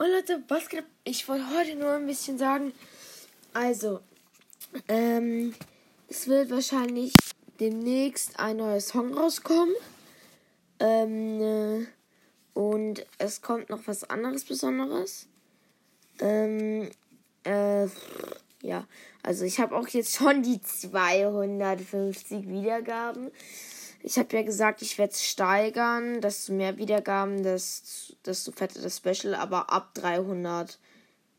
Und Leute, was geht? Ich wollte heute nur ein bisschen sagen. Also, ähm, es wird wahrscheinlich demnächst ein neuer Song rauskommen. Ähm, äh, und es kommt noch was anderes Besonderes. Ähm, äh, ja, also ich habe auch jetzt schon die 250 Wiedergaben. Ich habe ja gesagt, ich werde es steigern, desto mehr Wiedergaben, desto, desto fetter das Special, aber ab 300.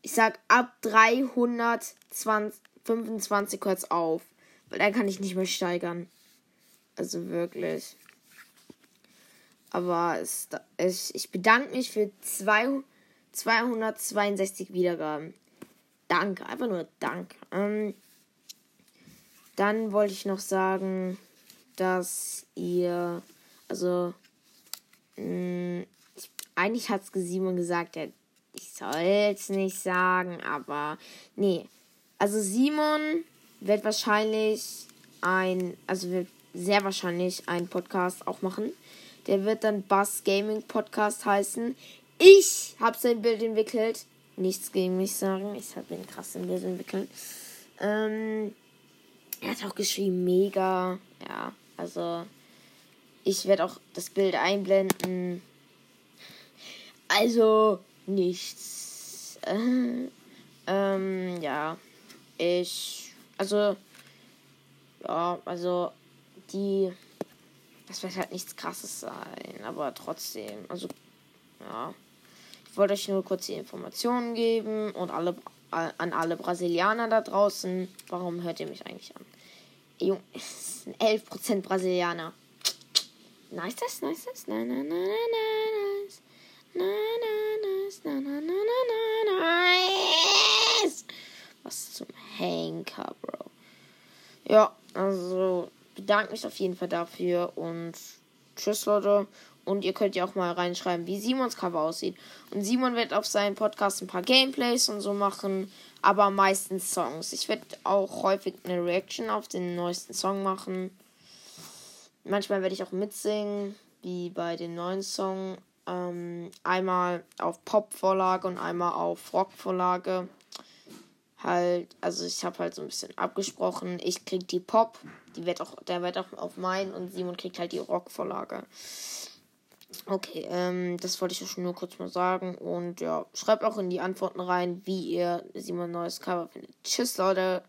Ich sag ab 325 kurz auf, weil dann kann ich nicht mehr steigern. Also wirklich. Aber es, es, ich bedanke mich für zwei, 262 Wiedergaben. Danke, einfach nur Danke. Ähm, dann wollte ich noch sagen, dass ihr, also, mh, mm, ich, eigentlich hat es Simon gesagt, ja, ich soll es nicht sagen, aber nee. Also Simon wird wahrscheinlich ein, also wird sehr wahrscheinlich einen Podcast auch machen. Der wird dann Bass Gaming Podcast heißen. Ich habe sein Bild entwickelt. Nichts gegen mich sagen. Ich habe den krassen Bild entwickelt. Ähm, er hat auch geschrieben, mega. Ja, also ich werde auch das Bild einblenden. Also nichts. Äh, ähm, ja. Ich. Also. Ja, also die. Das wird halt nichts krasses sein, aber trotzdem. Also, ja. Ich wollte euch nur kurz die Informationen geben und alle an alle Brasilianer da draußen. Warum hört ihr mich eigentlich an? Junge, es sind 11% Brasilianer. Nice, das, nice, das. Nice. Na, na, na, na, na, nice. Was zum Henker, Bro. Ja, also bedanke mich auf jeden Fall dafür und tschüss, Leute. Und ihr könnt ja auch mal reinschreiben, wie Simons Cover aussieht. Und Simon wird auf seinem Podcast ein paar Gameplays und so machen, aber meistens Songs. Ich werde auch häufig eine Reaction auf den neuesten Song machen. Manchmal werde ich auch mitsingen, wie bei dem neuen Song. Ähm, einmal auf Pop-Vorlage und einmal auf Rock-Vorlage halt, also ich habe halt so ein bisschen abgesprochen, ich krieg die Pop, die wird auch, der wird auch auf mein und Simon kriegt halt die Rock-Vorlage. Okay, ähm, das wollte ich euch nur kurz mal sagen. Und ja, schreibt auch in die Antworten rein, wie ihr Simon neues Cover findet. Tschüss, Leute.